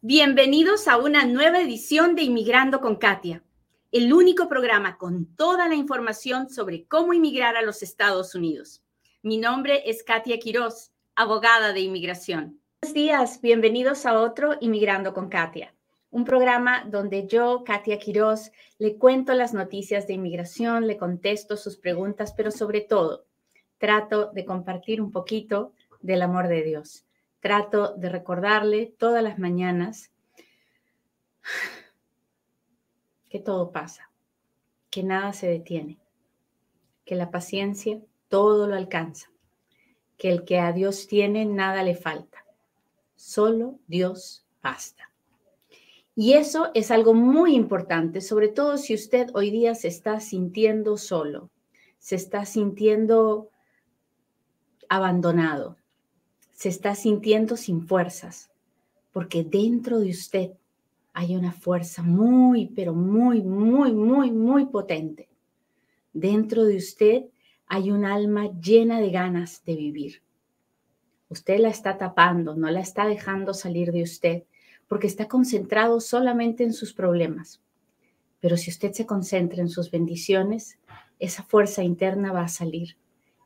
Bienvenidos a una nueva edición de Inmigrando con Katia, el único programa con toda la información sobre cómo inmigrar a los Estados Unidos. Mi nombre es Katia Quiroz, abogada de inmigración. Buenos días, bienvenidos a otro Inmigrando con Katia, un programa donde yo, Katia Quiroz, le cuento las noticias de inmigración, le contesto sus preguntas, pero sobre todo trato de compartir un poquito del amor de Dios trato de recordarle todas las mañanas que todo pasa, que nada se detiene, que la paciencia todo lo alcanza, que el que a Dios tiene nada le falta, solo Dios basta. Y eso es algo muy importante, sobre todo si usted hoy día se está sintiendo solo, se está sintiendo abandonado, se está sintiendo sin fuerzas, porque dentro de usted hay una fuerza muy, pero muy, muy, muy, muy potente. Dentro de usted hay un alma llena de ganas de vivir. Usted la está tapando, no la está dejando salir de usted, porque está concentrado solamente en sus problemas. Pero si usted se concentra en sus bendiciones, esa fuerza interna va a salir.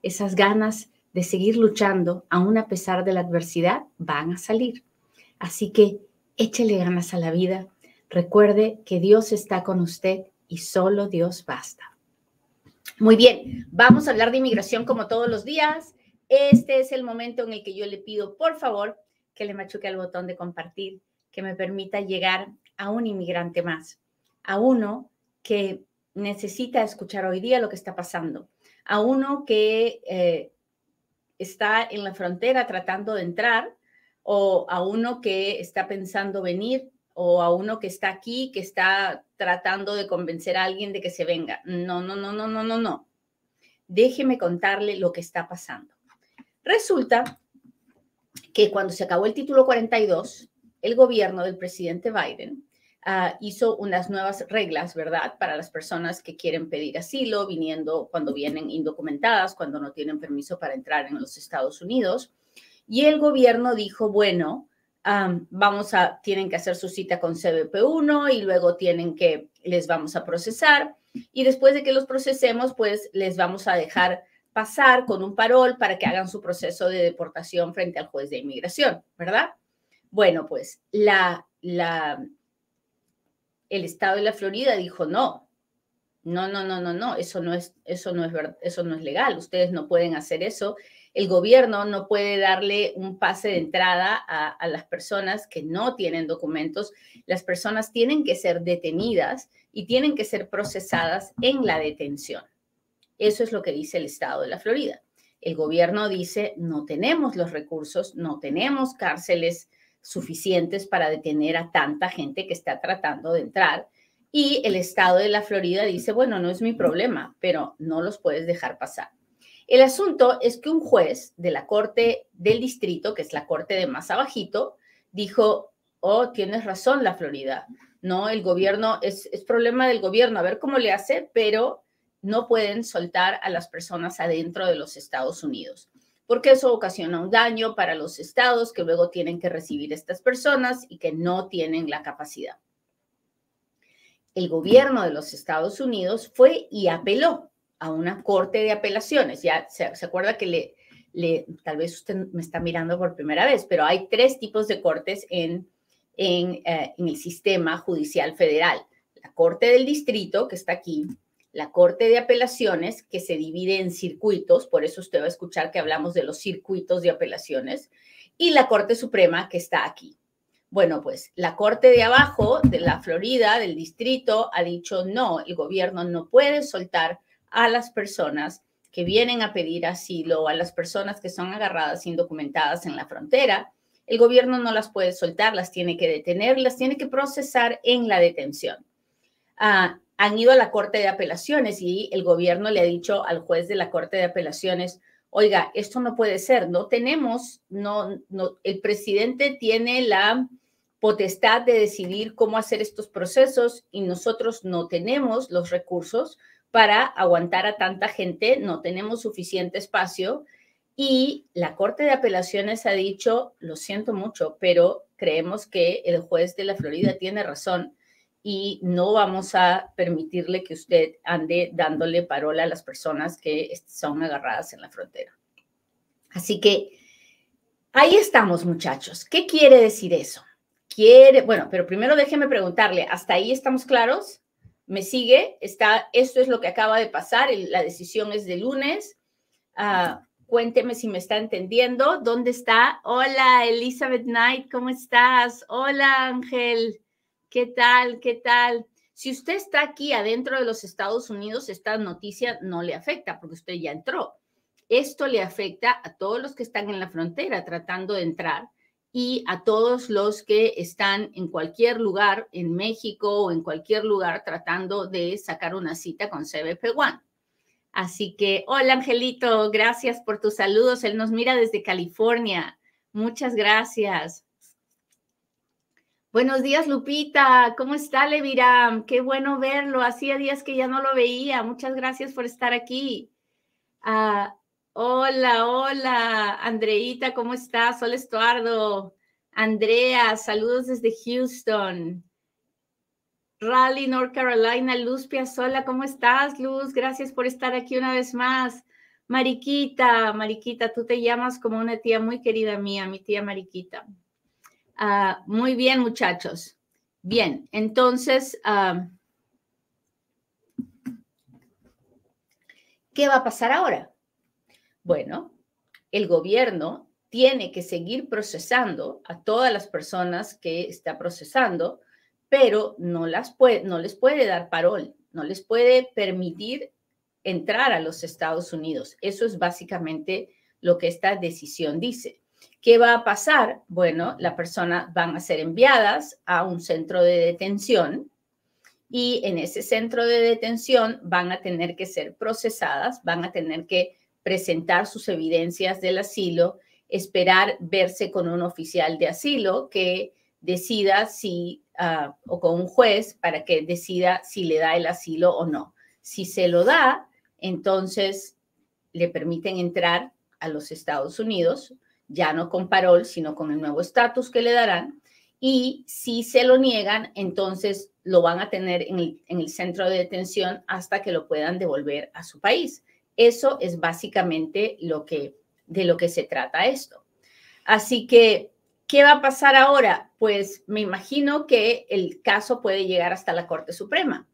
Esas ganas de seguir luchando, aún a pesar de la adversidad, van a salir. Así que échele ganas a la vida. Recuerde que Dios está con usted y solo Dios basta. Muy bien, vamos a hablar de inmigración como todos los días. Este es el momento en el que yo le pido, por favor, que le machuque al botón de compartir, que me permita llegar a un inmigrante más, a uno que necesita escuchar hoy día lo que está pasando, a uno que eh, está en la frontera tratando de entrar, o a uno que está pensando venir, o a uno que está aquí, que está tratando de convencer a alguien de que se venga. No, no, no, no, no, no, no. Déjeme contarle lo que está pasando. Resulta que cuando se acabó el título 42, el gobierno del presidente Biden Ah, hizo unas nuevas reglas, ¿verdad? Para las personas que quieren pedir asilo, viniendo cuando vienen indocumentadas, cuando no tienen permiso para entrar en los Estados Unidos. Y el gobierno dijo, bueno, vamos a, tienen que hacer su cita con CBP1 y luego tienen que, les vamos a procesar. Y después de que los procesemos, pues les vamos a dejar pasar con un parol para que hagan su proceso de deportación frente al juez de inmigración, ¿verdad? Bueno, pues la, la, el estado de la Florida dijo no. No, no, no, no, no, eso no es eso no es eso no es legal, ustedes no pueden hacer eso. El gobierno no puede darle un pase de entrada a, a las personas que no tienen documentos. Las personas tienen que ser detenidas y tienen que ser procesadas en la detención. Eso es lo que dice el estado de la Florida. El gobierno dice, no tenemos los recursos, no tenemos cárceles suficientes para detener a tanta gente que está tratando de entrar. Y el estado de la Florida dice, bueno, no es mi problema, pero no los puedes dejar pasar. El asunto es que un juez de la Corte del Distrito, que es la Corte de más abajito, dijo, oh, tienes razón la Florida. No, el gobierno, es, es problema del gobierno, a ver cómo le hace, pero no pueden soltar a las personas adentro de los Estados Unidos porque eso ocasiona un daño para los estados que luego tienen que recibir estas personas y que no tienen la capacidad. El gobierno de los Estados Unidos fue y apeló a una corte de apelaciones. Ya se, acuerda que le, tal vez usted me está mirando por primera vez, pero hay tres tipos de cortes en, eh, en el sistema judicial federal. La Corte del Distrito, que está aquí, la Corte de Apelaciones, que se divide en circuitos, por eso usted va a escuchar que hablamos de los circuitos de apelaciones, y la Corte Suprema, que está aquí. Bueno, pues la Corte de abajo, de la Florida, del distrito, ha dicho no, el gobierno no puede soltar a las personas que vienen a pedir asilo, a las personas que son agarradas indocumentadas en la frontera. El gobierno no las puede soltar, las tiene que detener, las tiene que procesar en la detención. Ah, han ido a la Corte de Apelaciones y el gobierno le ha dicho al juez de la Corte de Apelaciones, oiga, esto no puede ser, no tenemos, no, no, el presidente tiene la potestad de decidir cómo hacer estos procesos y nosotros no tenemos los recursos para aguantar a tanta gente, no tenemos suficiente espacio y la Corte de Apelaciones ha dicho, lo siento mucho, pero creemos que el juez de la Florida tiene razón y no vamos a permitirle que usted ande dándole parola a las personas que son agarradas en la frontera. Así que ahí estamos, muchachos. ¿Qué quiere decir eso? Quiere, bueno, pero primero déjeme preguntarle, ¿hasta ahí estamos claros? ¿Me sigue? Está, esto es lo que acaba de pasar, la decisión es de lunes. Ah, cuénteme si me está entendiendo. ¿Dónde está? Hola, Elizabeth Knight, ¿cómo estás? Hola, Ángel. ¿Qué tal? ¿Qué tal? Si usted está aquí adentro de los Estados Unidos, esta noticia no le afecta porque usted ya entró. Esto le afecta a todos los que están en la frontera tratando de entrar y a todos los que están en cualquier lugar, en México o en cualquier lugar, tratando de sacar una cita con CBP One. Así que, hola Angelito, gracias por tus saludos. Él nos mira desde California. Muchas gracias. Buenos días, Lupita. ¿Cómo está, Leviram? Qué bueno verlo. Hacía días que ya no lo veía. Muchas gracias por estar aquí. Ah, hola, hola, Andreita, ¿cómo estás? Sol Estuardo. Andrea, saludos desde Houston. Raleigh, North Carolina, Luz Piazzola, ¿cómo estás, Luz? Gracias por estar aquí una vez más. Mariquita, Mariquita, tú te llamas como una tía muy querida mía, mi tía Mariquita. Ah, muy bien, muchachos. Bien, entonces, ah, ¿qué va a pasar ahora? Bueno, el gobierno tiene que seguir procesando a todas las personas que está procesando, pero no, las puede, no les puede dar parol, no les puede permitir entrar a los Estados Unidos. Eso es básicamente lo que esta decisión dice. ¿Qué va a pasar? Bueno, la persona van a ser enviadas a un centro de detención y en ese centro de detención van a tener que ser procesadas, van a tener que presentar sus evidencias del asilo, esperar verse con un oficial de asilo que decida si, ah, o con un juez para que decida si le da el asilo o no. Si se lo da, entonces le permiten entrar a los Estados Unidos ya no con parol, sino con el nuevo estatus que le darán. Y si se lo niegan, entonces lo van a tener en el, centro de detención hasta que lo puedan devolver a su país. Eso es básicamente lo que, de lo que se trata esto. Así que, ¿qué va a pasar ahora? Pues me imagino que el caso puede llegar hasta la Corte Suprema,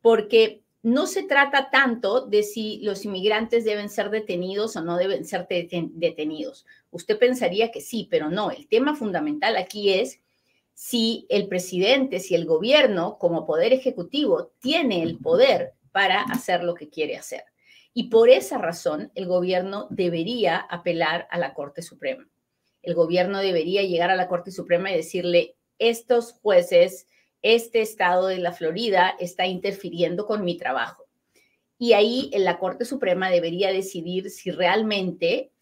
porque no se trata tanto de si los inmigrantes deben ser detenidos o no deben ser detenidos. Usted pensaría que sí, pero no. El tema fundamental aquí es si el presidente, si el gobierno como poder ejecutivo tiene el poder para hacer lo que quiere hacer. Y por esa razón el gobierno debería apelar a la Corte Suprema. El gobierno debería llegar a la Corte Suprema y decirle, estos jueces este estado de la Florida está interfiriendo con mi trabajo. Y ahí la Corte Suprema debería decidir si realmente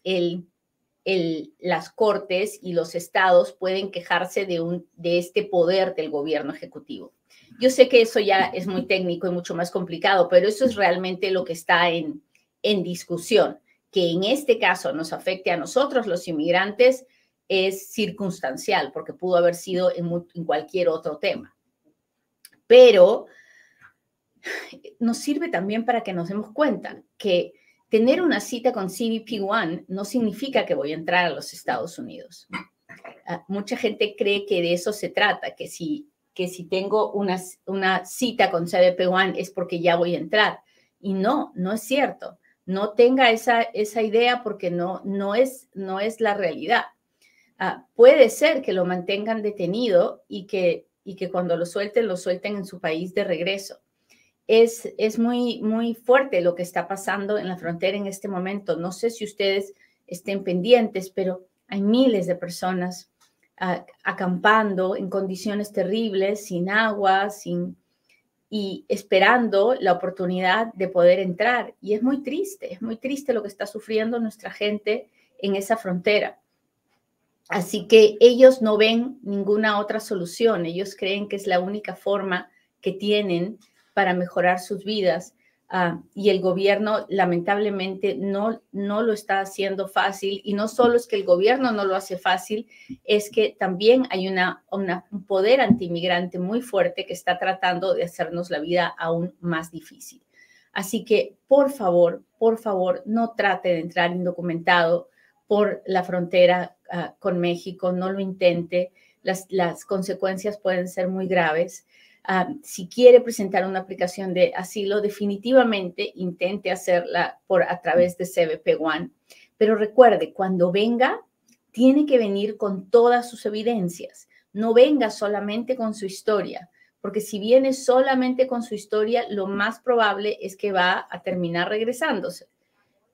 las cortes y los estados pueden quejarse de, un, de este poder del gobierno ejecutivo. Yo sé que eso ya es muy técnico y mucho más complicado, pero eso es realmente lo que está en, en discusión. Que en este caso nos afecte a nosotros, los inmigrantes, es circunstancial, porque pudo haber sido en, en cualquier otro tema pero nos sirve también para que nos demos cuenta que tener una cita con CBP One no significa que voy a entrar a los Estados Unidos. Ah, mucha gente cree que de eso se trata, que si, que si tengo una, una cita con CBP One es porque ya voy a entrar. Y no, no es cierto. No tenga esa, esa idea porque no, no, es, no es la realidad. Ah, puede ser que lo mantengan detenido y que y que cuando lo suelten, lo suelten en su país de regreso. Es, es muy, muy fuerte lo que está pasando en la frontera en este momento. No sé si ustedes estén pendientes, pero hay miles de personas acampando en condiciones terribles, sin agua, sin y esperando la oportunidad de poder entrar. Y es muy triste, es muy triste lo que está sufriendo nuestra gente en esa frontera. Así que ellos no ven ninguna otra solución, ellos creen que es la única forma que tienen para mejorar sus vidas, Ah, y el gobierno lamentablemente no, no lo está haciendo fácil y no solo es que el gobierno no lo hace fácil, es que también hay una, un poder antimigrante muy fuerte que está tratando de hacernos la vida aún más difícil. Así que, por favor, por favor, no trate de entrar indocumentado por la frontera ah, con México, no lo intente, las, consecuencias pueden ser muy graves. Ah, si quiere presentar una aplicación de asilo, definitivamente intente hacerla por a través de CBP One. Pero recuerde, cuando venga, tiene que venir con todas sus evidencias. No venga solamente con su historia, porque si viene solamente con su historia, lo más probable es que va a terminar regresándose.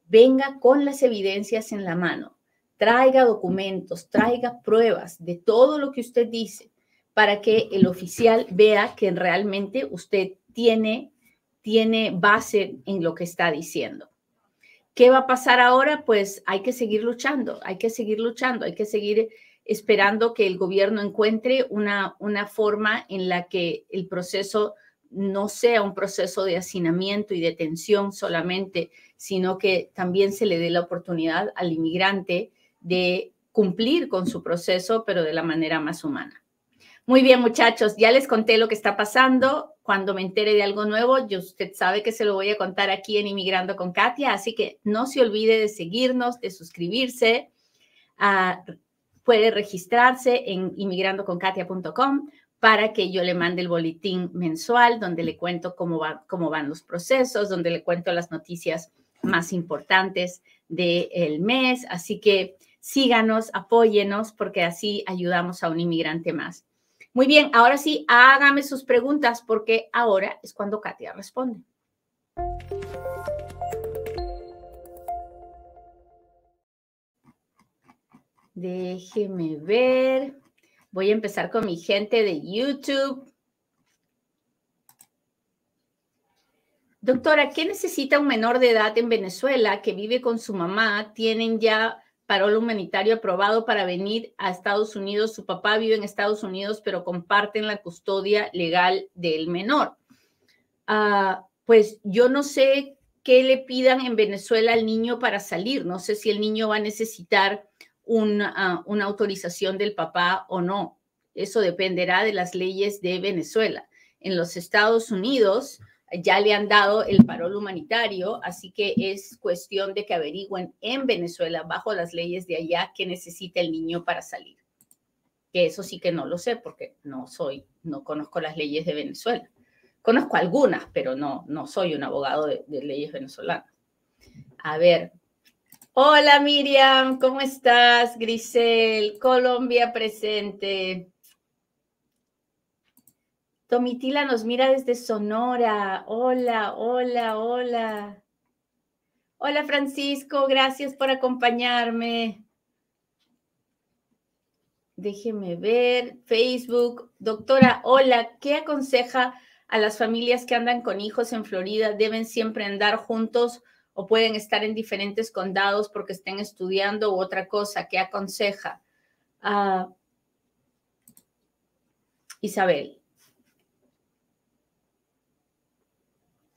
Venga con las evidencias en la mano. Traiga documentos, traiga pruebas de todo lo que usted dice para que el oficial vea que realmente usted tiene, tiene base en lo que está diciendo. ¿Qué va a pasar ahora? Pues hay que seguir luchando, hay que seguir luchando, hay que seguir esperando que el gobierno encuentre una, una forma en la que el proceso no sea un proceso de hacinamiento y detención solamente, sino que también se le dé la oportunidad al inmigrante de cumplir con su proceso, pero de la manera más humana. Muy bien, muchachos, ya les conté lo que está pasando. Cuando me entere de algo nuevo, yo, usted sabe que se lo voy a contar aquí en Inmigrando con Katia, así que no se olvide de seguirnos, de suscribirse. Puede registrarse en inmigrandoconkatia.com para que yo le mande el boletín mensual donde le cuento cómo, cómo van los procesos, donde le cuento las noticias más importantes del mes. Así que síganos, apóyenos, porque así ayudamos a un inmigrante más. Muy bien, ahora sí, hágame sus preguntas porque ahora es cuando Katia responde. Déjeme ver. Voy a empezar con mi gente de YouTube. Doctora, ¿qué necesita un menor de edad en Venezuela que vive con su mamá? Tienen ya parol humanitario aprobado para venir a Estados Unidos. Su papá vive en Estados Unidos, pero comparten la custodia legal del menor. Ah, pues yo no sé qué le pidan en Venezuela al niño para salir. No sé si el niño va a necesitar ah, una autorización del papá o no. Eso dependerá de las leyes de Venezuela. En los Estados Unidos, ya le han dado el parol humanitario, así que es cuestión de que averigüen en Venezuela, bajo las leyes de allá, qué necesita el niño para salir. Que eso sí que no lo sé porque no soy, no conozco las leyes de Venezuela. Conozco algunas, pero no, no soy un abogado de, de leyes venezolanas. A ver. Hola Miriam, ¿cómo estás? Grisel, Colombia presente. Tomitila nos mira desde Sonora. Hola, hola, hola. Hola Francisco, gracias por acompañarme. Déjeme ver. Facebook. Doctora, hola, ¿qué aconseja a las familias que andan con hijos en Florida? ¿Deben siempre andar juntos o pueden estar en diferentes condados porque estén estudiando u otra cosa? ¿Qué aconseja? Ah, Isabel.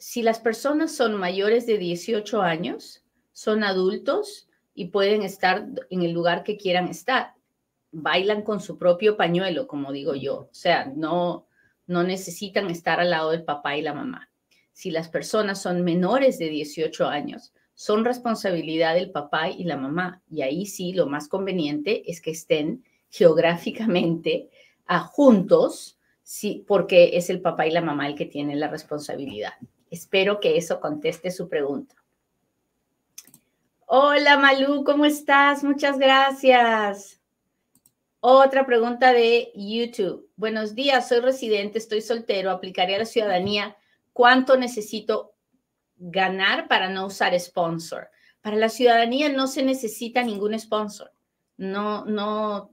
Si las personas son mayores de 18 años, son adultos y pueden estar en el lugar que quieran estar. Bailan con su propio pañuelo, como digo yo. O sea, no, no necesitan estar al lado del papá y la mamá. Si las personas son menores de 18 años, son responsabilidad del papá y la mamá. Y ahí sí, lo más conveniente es que estén geográficamente juntos, sí, porque es el papá y la mamá el que tienen la responsabilidad. Espero que eso conteste su pregunta. Hola Malú, ¿cómo estás? Muchas gracias. Otra pregunta de YouTube. Buenos días, soy residente, estoy soltero, aplicaré a la ciudadanía. ¿Cuánto necesito ganar para no usar sponsor? Para la ciudadanía no se necesita ningún sponsor. No, no,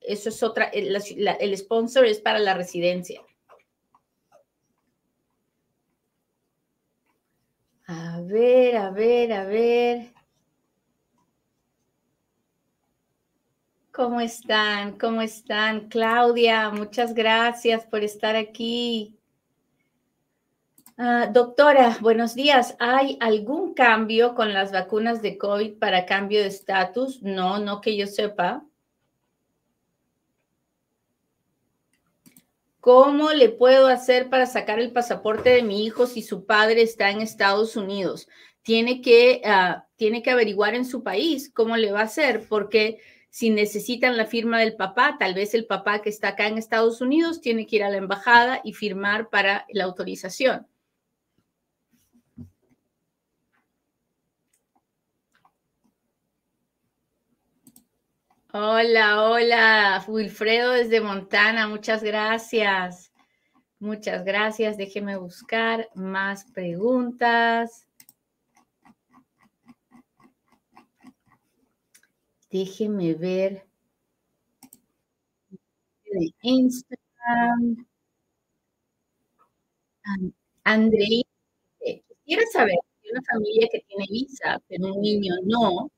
eso es otra, el, el sponsor es para la residencia. A ver, a ver, a ver. ¿Cómo están? ¿Cómo están? Claudia, muchas gracias por estar aquí. Ah, doctora, buenos días. ¿Hay algún cambio con las vacunas de COVID para cambio de estatus? No, no que yo sepa. ¿Cómo le puedo hacer para sacar el pasaporte de mi hijo si su padre está en Estados Unidos? Tiene que, ah, tiene que averiguar en su país cómo le va a hacer, porque si necesitan la firma del papá, tal vez el papá que está acá en Estados Unidos tiene que ir a la embajada y firmar para la autorización. Hola, hola, Wilfredo desde Montana, muchas gracias. Muchas gracias. Déjeme buscar más preguntas. Déjeme ver. De Instagram. Andrei, eh, quisiera saber si una familia que tiene visa, pero un niño no,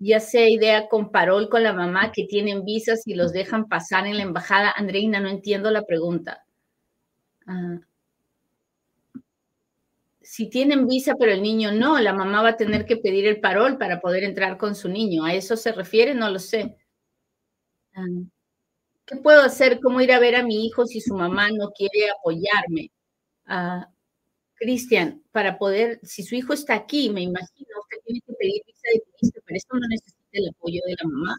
ya sea idea con parol con la mamá que tienen visas y los dejan pasar en la embajada. Andreina, no entiendo la pregunta. Ah. si tienen visa pero el niño no, la mamá va a tener que pedir el parol para poder entrar con su niño. ¿A eso se refiere? No lo sé. Ah. ¿Qué puedo hacer? ¿Cómo ir a ver a mi hijo si su mamá no quiere apoyarme? Ah, Cristian, para poder, si su hijo está aquí, me imagino, tiene que pedir visa de turista, pero esto no necesita el apoyo de la mamá.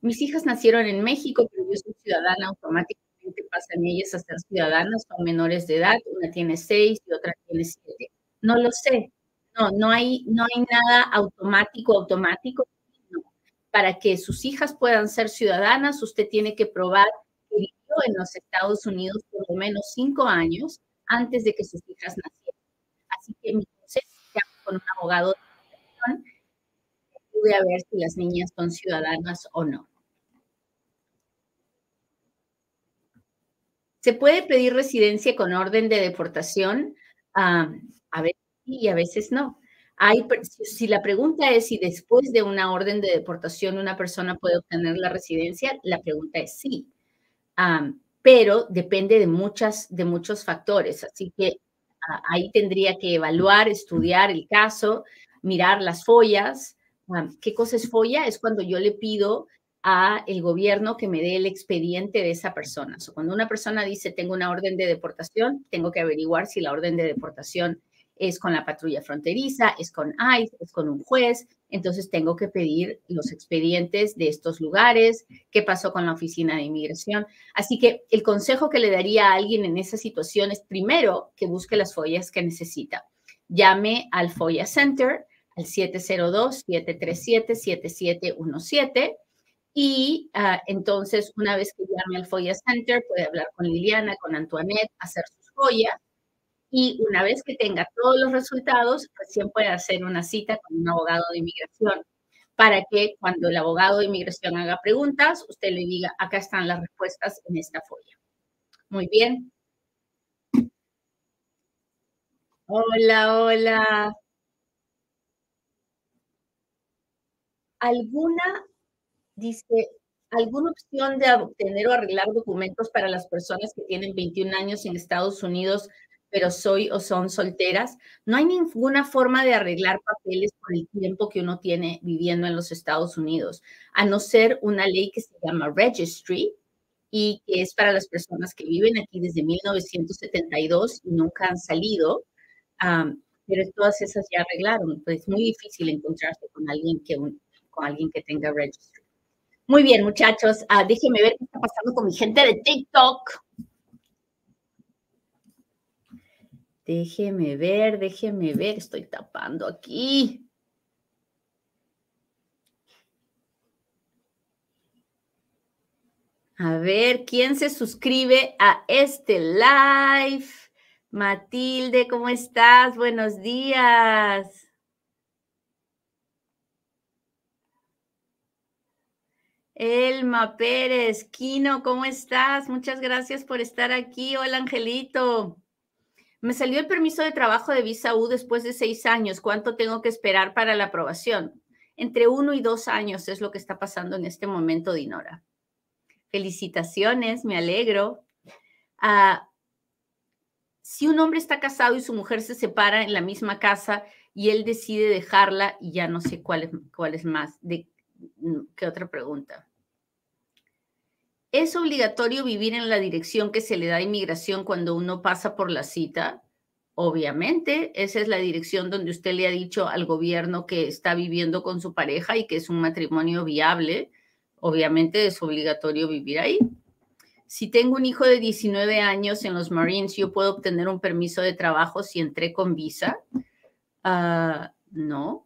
Mis hijas nacieron en México, pero yo soy ciudadana, automáticamente pasan ellas a ser ciudadanas, son menores de edad, una tiene seis y otra tiene siete. No lo sé, no, no hay, no hay nada automático, automático. Para que sus hijas puedan ser ciudadanas, usted tiene que probar en los Estados Unidos por lo menos cinco años antes de que sus hijas nacieran. Así que mi consejo con un abogado de pude a ver si las niñas son ciudadanas o no. ¿Se puede pedir residencia con orden de deportación? a veces sí y a veces no. Hay, si la pregunta es si después de una orden de deportación una persona puede obtener la residencia, la pregunta es sí pero depende de, muchas, de muchos factores. Así que ahí tendría que evaluar, estudiar el caso, mirar las follas. ¿Qué cosa es folla? Es cuando yo le pido a el gobierno que me dé el expediente de esa persona. cuando una persona dice tengo una orden de deportación, tengo que averiguar si la orden de deportación es con la patrulla fronteriza, es con ICE, es con un juez, entonces tengo que pedir los expedientes de estos lugares, qué pasó con la oficina de inmigración. Así que el consejo que le daría a alguien en esa situación es primero que busque las follas que necesita. Llame al FOIA Center al 702-737-7717 y ah, entonces una vez que llame al FOIA Center puede hablar con Liliana, con Antoinette, hacer sus follas y una vez que tenga todos los resultados, recién puede hacer una cita con un abogado de inmigración para que cuando el abogado de inmigración haga preguntas, usted le diga, acá están las respuestas en esta folla. Muy bien. Hola, hola. ¿Alguna, dice, alguna opción de obtener o arreglar documentos para las personas que tienen 21 años en Estados Unidos pero soy o son solteras, no hay ninguna forma de arreglar papeles por el tiempo que uno tiene viviendo en los Estados Unidos, a no ser una ley que se llama Registry y que es para las personas que viven aquí desde 1972 y nunca han salido, pero todas esas ya arreglaron, pues es muy difícil encontrarse con alguien que, con alguien que tenga Registry. Muy bien, muchachos, uh, déjenme ver qué está pasando con mi gente de TikTok. Déjeme ver, déjeme ver, estoy tapando aquí. A ver, ¿quién se suscribe a este live? Matilde, ¿cómo estás? Buenos días. Elma Pérez, Kino, ¿cómo estás? Muchas gracias por estar aquí. Hola, Angelito. Me salió el permiso de trabajo de visa U después de seis años. ¿Cuánto tengo que esperar para la aprobación? Entre uno y dos años es lo que está pasando en este momento, Dinora. Felicitaciones, me alegro. Ah, si un hombre está casado y su mujer se separa en la misma casa y él decide dejarla, y ya no sé cuál es, cuál es más, de, ¿qué otra pregunta? ¿Es obligatorio vivir en la dirección que se le da a inmigración cuando uno pasa por la cita? Obviamente, esa es la dirección donde usted le ha dicho al gobierno que está viviendo con su pareja y que es un matrimonio viable. Obviamente es obligatorio vivir ahí. Si tengo un hijo de 19 años en los Marines, ¿yo puedo obtener un permiso de trabajo si entré con visa? Ah, no.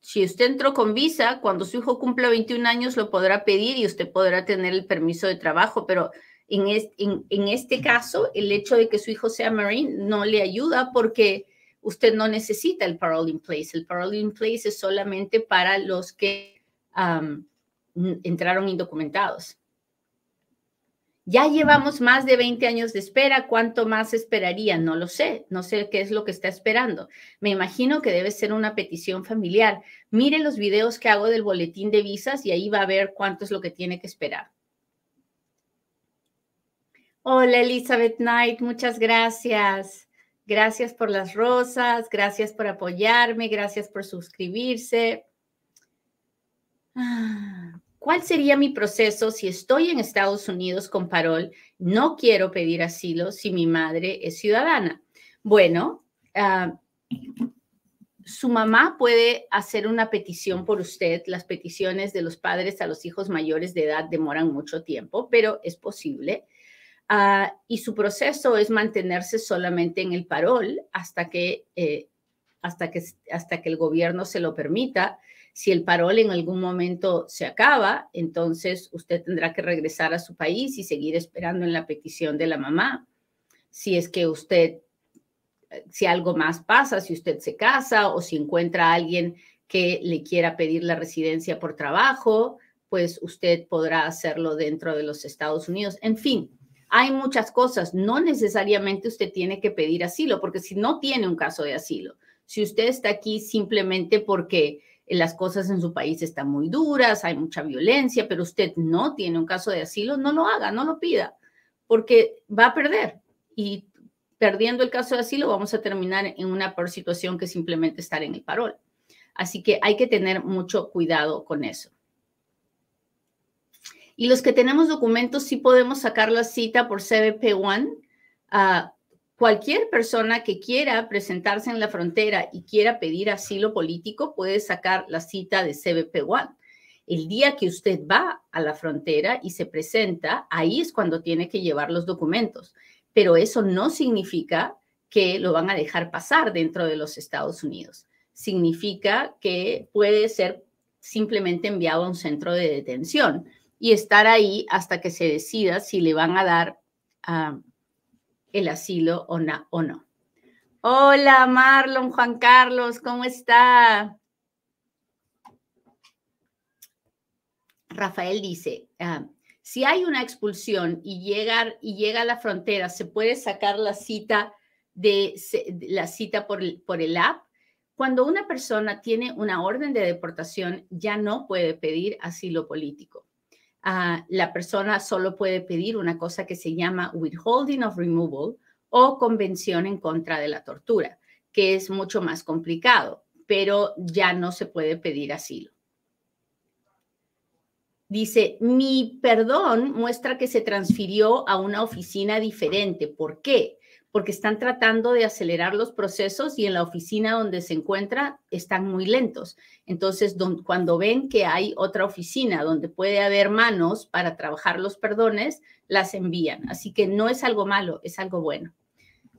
Si usted entró con visa, cuando su hijo cumpla 21 años lo podrá pedir y usted podrá tener el permiso de trabajo, pero en, este caso, el hecho de que su hijo sea Marine no le ayuda porque usted no necesita el parole in place. El parole in place es solamente para los que entraron indocumentados. Ya llevamos más de 20 años de espera. ¿Cuánto más esperaría? No lo sé. No sé qué es lo que está esperando. Me imagino que debe ser una petición familiar. Mire los videos que hago del boletín de visas y ahí va a ver cuánto es lo que tiene que esperar. Hola Elizabeth Knight, muchas gracias. Gracias por las rosas, gracias por apoyarme, gracias por suscribirse. Ah, ¿Cuál sería mi proceso si estoy en Estados Unidos con parol? No quiero pedir asilo si mi madre es ciudadana. Bueno, ah, su mamá puede hacer una petición por usted. Las peticiones de los padres a los hijos mayores de edad demoran mucho tiempo, pero es posible. Ah, y su proceso es mantenerse solamente en el parol hasta que, eh, hasta, que, hasta que el gobierno se lo permita. Si el parol en algún momento se acaba, entonces usted tendrá que regresar a su país y seguir esperando en la petición de la mamá. Si es que usted, si algo más pasa, si usted se casa o si encuentra a alguien que le quiera pedir la residencia por trabajo, pues usted podrá hacerlo dentro de los Estados Unidos. En fin, hay muchas cosas. No necesariamente usted tiene que pedir asilo, porque si no tiene un caso de asilo, si usted está aquí simplemente porque las cosas en su país están muy duras, hay mucha violencia, pero usted no tiene un caso de asilo, no lo haga, no lo pida, porque va a perder. Y perdiendo el caso de asilo, vamos a terminar en una peor situación que simplemente estar en el parol. Así que hay que tener mucho cuidado con eso. Y los que tenemos documentos sí podemos sacar la cita por CBP One. Cualquier persona que quiera presentarse en la frontera y quiera pedir asilo político puede sacar la cita de CBP One. El día que usted va a la frontera y se presenta, ahí es cuando tiene que llevar los documentos. Pero eso no significa que lo van a dejar pasar dentro de los Estados Unidos. Significa que puede ser simplemente enviado a un centro de detención y estar ahí hasta que se decida si le van a dar ah, el asilo o, o no. Hola Marlon, Juan Carlos, ¿cómo está? Rafael dice, ah, si hay una expulsión y, llegar, y llega a la frontera, ¿se puede sacar la cita, de, la cita por, por el app? Cuando una persona tiene una orden de deportación, ya no puede pedir asilo político la persona solo puede pedir una cosa que se llama withholding of removal o convención en contra de la tortura, que es mucho más complicado, pero ya no se puede pedir asilo. Dice, mi perdón muestra que se transfirió a una oficina diferente. ¿Por qué? Porque están tratando de acelerar los procesos y en la oficina donde se encuentra están muy lentos. Entonces, cuando ven que hay otra oficina donde puede haber manos para trabajar los perdones, las envían. Así que no es algo malo, es algo bueno.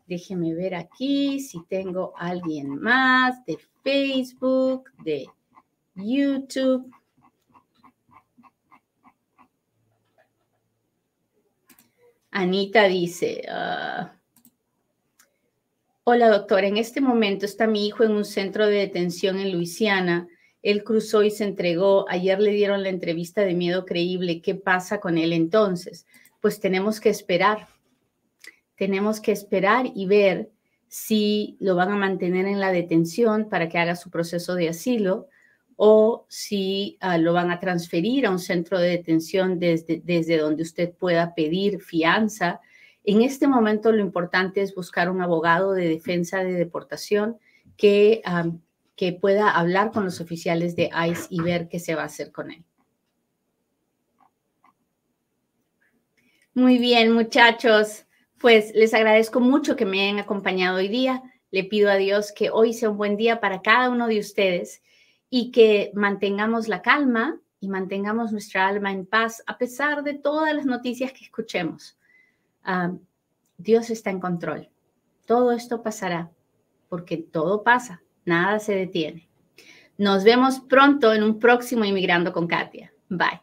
Déjeme ver aquí si tengo alguien más de Facebook, de YouTube. Anita dice, ah, Hola, doctor. En este momento está mi hijo en un centro de detención en Luisiana. Él cruzó y se entregó. Ayer le dieron la entrevista de miedo creíble. ¿Qué pasa con él entonces? Pues tenemos que esperar. Tenemos que esperar y ver si lo van a mantener en la detención para que haga su proceso de asilo o si ah, lo van a transferir a un centro de detención desde, desde donde usted pueda pedir fianza. En este momento lo importante es buscar un abogado de defensa de deportación que, que pueda hablar con los oficiales de ICE y ver qué se va a hacer con él. Muy bien, muchachos. Pues les agradezco mucho que me hayan acompañado hoy día. Le pido a Dios que hoy sea un buen día para cada uno de ustedes y que mantengamos la calma y mantengamos nuestra alma en paz a pesar de todas las noticias que escuchemos. Ah, Dios está en control. Todo esto pasará porque todo pasa, nada se detiene. Nos vemos pronto en un próximo Inmigrando con Katia. Bye.